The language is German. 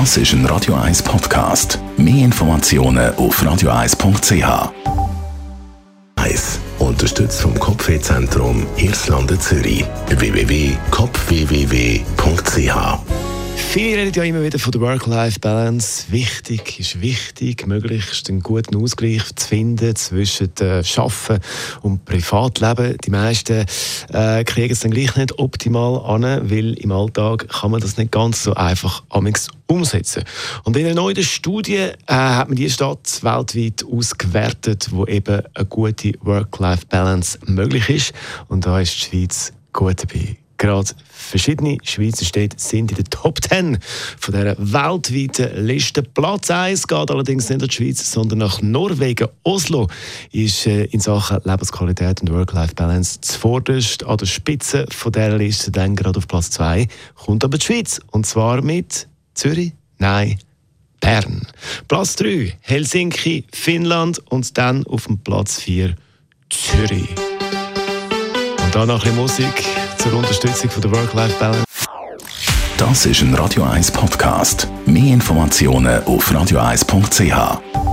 Das ist ein Radio 1 Podcast. Mehr Informationen auf radio1.ch. 1. Unterstützt vom Kopfwehzentrum Irlande Zürich. www.kopfwww.ch Viele reden ja immer wieder von der Work-Life-Balance. Wichtig ist wichtig, möglichst einen guten Ausgleich zu finden zwischen äh, Arbeiten und Privatleben. Die meisten äh, kriegen es dann gleich nicht optimal an, weil im Alltag kann man das nicht ganz so einfach amigs umsetzen. Und in einer neuen Studie äh, hat man die Stadt weltweit ausgewertet, wo eben eine gute Work-Life-Balance möglich ist. Und da ist die Schweiz gut dabei. Gerade verschiedene Schweizer Städte sind in der Top 10 von dieser weltweiten Liste. Platz 1 geht allerdings nicht in die Schweiz, sondern nach Norwegen. Oslo ist äh, in Sachen Lebensqualität und Work-Life-Balance zuvorderst an der Spitze von dieser Liste. Dann gerade auf Platz 2 kommt aber die Schweiz. Und zwar mit Zürich? Nein, Bern. Platz 3 Helsinki, Finnland und dann auf dem Platz 4 Zürich. Dann noch ein bisschen Musik zur Unterstützung von der Work-Life-Balance. Das ist ein Radio 1 Podcast. Mehr Informationen auf radio1.ch.